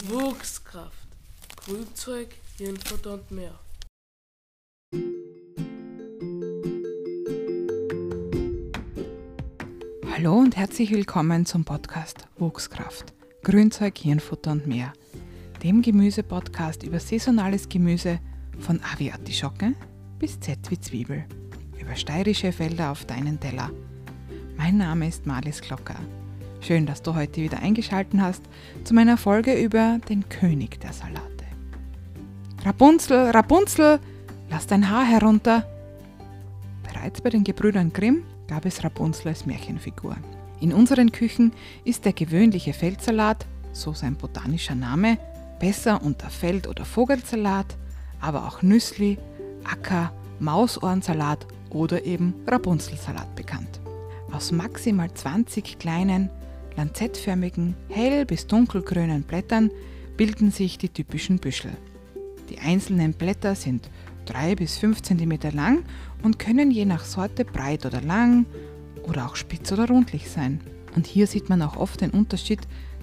Wuchskraft, Grünzeug, Hirnfutter und mehr. Hallo und herzlich willkommen zum Podcast Wuchskraft, Grünzeug, Hirnfutter und mehr, dem Gemüsepodcast über saisonales Gemüse von A wie Artischocke bis Z wie Zwiebel, über steirische Felder auf deinen Teller. Mein Name ist Marlies Glocker. Schön, dass du heute wieder eingeschaltet hast zu meiner Folge über den König der Salate. Rapunzel, Rapunzel, lass dein Haar herunter. Bereits bei den Gebrüdern Grimm gab es Rapunzel als Märchenfigur. In unseren Küchen ist der gewöhnliche Feldsalat, so sein botanischer Name, besser unter Feld- oder Vogelsalat, aber auch Nüssli, Acker, Mausohrensalat oder eben Rapunzelsalat bekannt. Aus maximal 20 kleinen, lanzettförmigen, hell- bis dunkelgrünen Blättern bilden sich die typischen Büschel. Die einzelnen Blätter sind 3 bis 5 cm lang und können je nach Sorte breit oder lang oder auch spitz oder rundlich sein. Und hier sieht man auch oft den Unterschied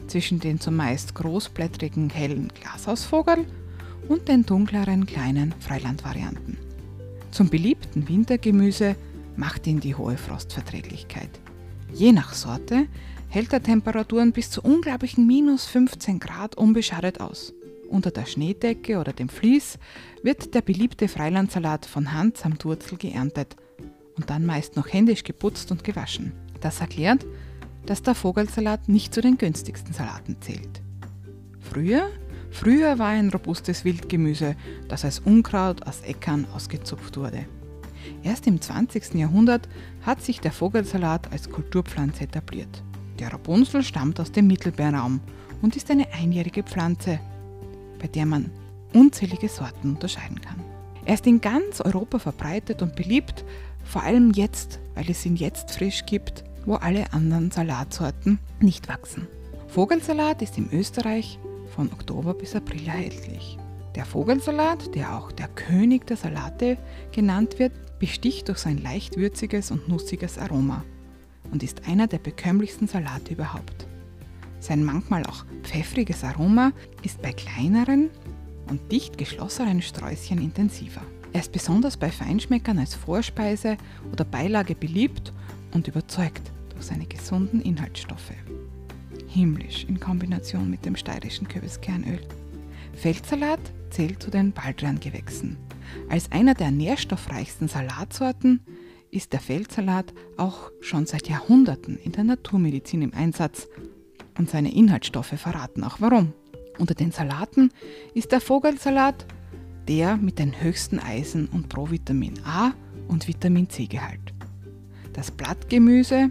zwischen den zumeist großblättrigen hellen Glashausvogel und den dunkleren kleinen Freilandvarianten. Zum beliebten Wintergemüse macht ihn die hohe Frostverträglichkeit. Je nach Sorte hält er Temperaturen bis zu unglaublichen minus 15 Grad unbeschadet aus. Unter der Schneedecke oder dem Vlies wird der beliebte Freilandsalat von Hand samt Wurzel geerntet und dann meist noch händisch geputzt und gewaschen. Das erklärt, dass der Vogelsalat nicht zu den günstigsten Salaten zählt. Früher, früher war ein robustes Wildgemüse, das als Unkraut aus Äckern ausgezupft wurde. Erst im 20. Jahrhundert hat sich der Vogelsalat als Kulturpflanze etabliert. Der Rapunzel stammt aus dem Mittelmeerraum und ist eine einjährige Pflanze, bei der man unzählige Sorten unterscheiden kann. Er ist in ganz Europa verbreitet und beliebt, vor allem jetzt, weil es ihn jetzt frisch gibt, wo alle anderen Salatsorten nicht wachsen. Vogelsalat ist in Österreich von Oktober bis April erhältlich. Der Vogelsalat, der auch der König der Salate genannt wird, besticht durch sein leicht würziges und nussiges Aroma und ist einer der bekömmlichsten Salate überhaupt. Sein manchmal auch pfeffriges Aroma ist bei kleineren und dicht geschlossenen Sträußchen intensiver. Er ist besonders bei Feinschmeckern als Vorspeise oder Beilage beliebt und überzeugt durch seine gesunden Inhaltsstoffe. Himmlisch in Kombination mit dem steirischen Kürbiskernöl. Feldsalat zählt zu den Baldrian-Gewächsen. Als einer der nährstoffreichsten Salatsorten ist der Feldsalat auch schon seit Jahrhunderten in der Naturmedizin im Einsatz und seine Inhaltsstoffe verraten auch warum. Unter den Salaten ist der Vogelsalat der mit den höchsten Eisen- und Provitamin A und Vitamin C-Gehalt. Das Blattgemüse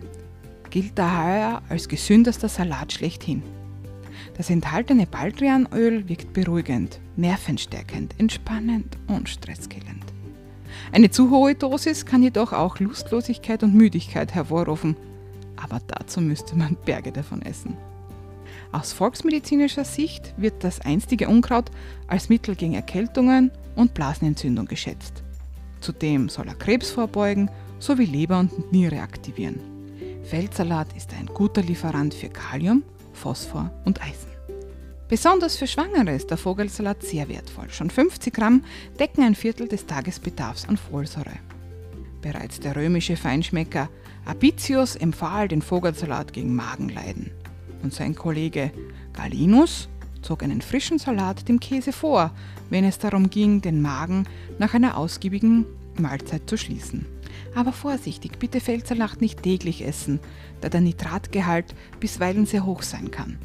gilt daher als gesündester Salat schlechthin. Das enthaltene Baldrianöl wirkt beruhigend, nervenstärkend, entspannend und stresskillend. Eine zu hohe Dosis kann jedoch auch Lustlosigkeit und Müdigkeit hervorrufen, aber dazu müsste man Berge davon essen. Aus volksmedizinischer Sicht wird das einstige Unkraut als Mittel gegen Erkältungen und Blasenentzündung geschätzt. Zudem soll er Krebs vorbeugen sowie Leber und Niere aktivieren. Feldsalat ist ein guter Lieferant für Kalium, Phosphor und Eisen. Besonders für Schwangere ist der Vogelsalat sehr wertvoll. Schon 50 Gramm decken ein Viertel des Tagesbedarfs an Folsäure. Bereits der römische Feinschmecker Apicius empfahl den Vogelsalat gegen Magenleiden. Und sein Kollege Galinus zog einen frischen Salat dem Käse vor, wenn es darum ging, den Magen nach einer ausgiebigen Mahlzeit zu schließen. Aber vorsichtig, bitte Feldsalat nicht täglich essen, da der Nitratgehalt bisweilen sehr hoch sein kann.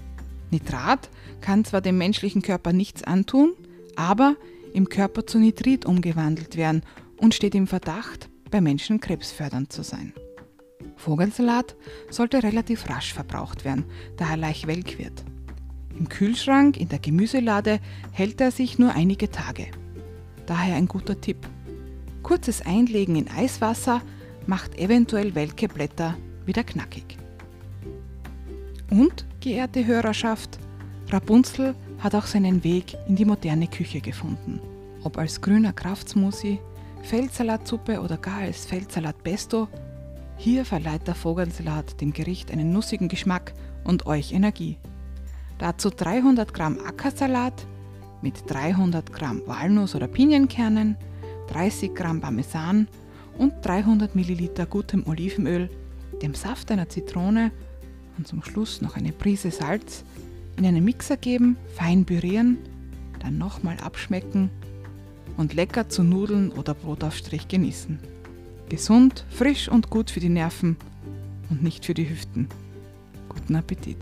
Nitrat kann zwar dem menschlichen Körper nichts antun, aber im Körper zu Nitrit umgewandelt werden und steht im Verdacht, bei Menschen krebsfördernd zu sein. Vogelsalat sollte relativ rasch verbraucht werden, da er leicht welk wird. Im Kühlschrank, in der Gemüselade hält er sich nur einige Tage. Daher ein guter Tipp. Kurzes Einlegen in Eiswasser macht eventuell welke Blätter wieder knackig. Und, geehrte Hörerschaft, Rapunzel hat auch seinen Weg in die moderne Küche gefunden. Ob als grüner Kraftsmusi, Feldsalatsuppe oder gar als Feldsalat Pesto, hier verleiht der Vogelsalat dem Gericht einen nussigen Geschmack und euch Energie. Dazu 300 Gramm Ackersalat mit 300 Gramm Walnuss- oder Pinienkernen, 30 Gramm Parmesan und 300 Milliliter gutem Olivenöl, dem Saft einer Zitrone und zum Schluss noch eine Prise Salz in einen Mixer geben, fein pürieren, dann nochmal abschmecken und lecker zu Nudeln oder Brotaufstrich genießen. Gesund, frisch und gut für die Nerven und nicht für die Hüften. Guten Appetit!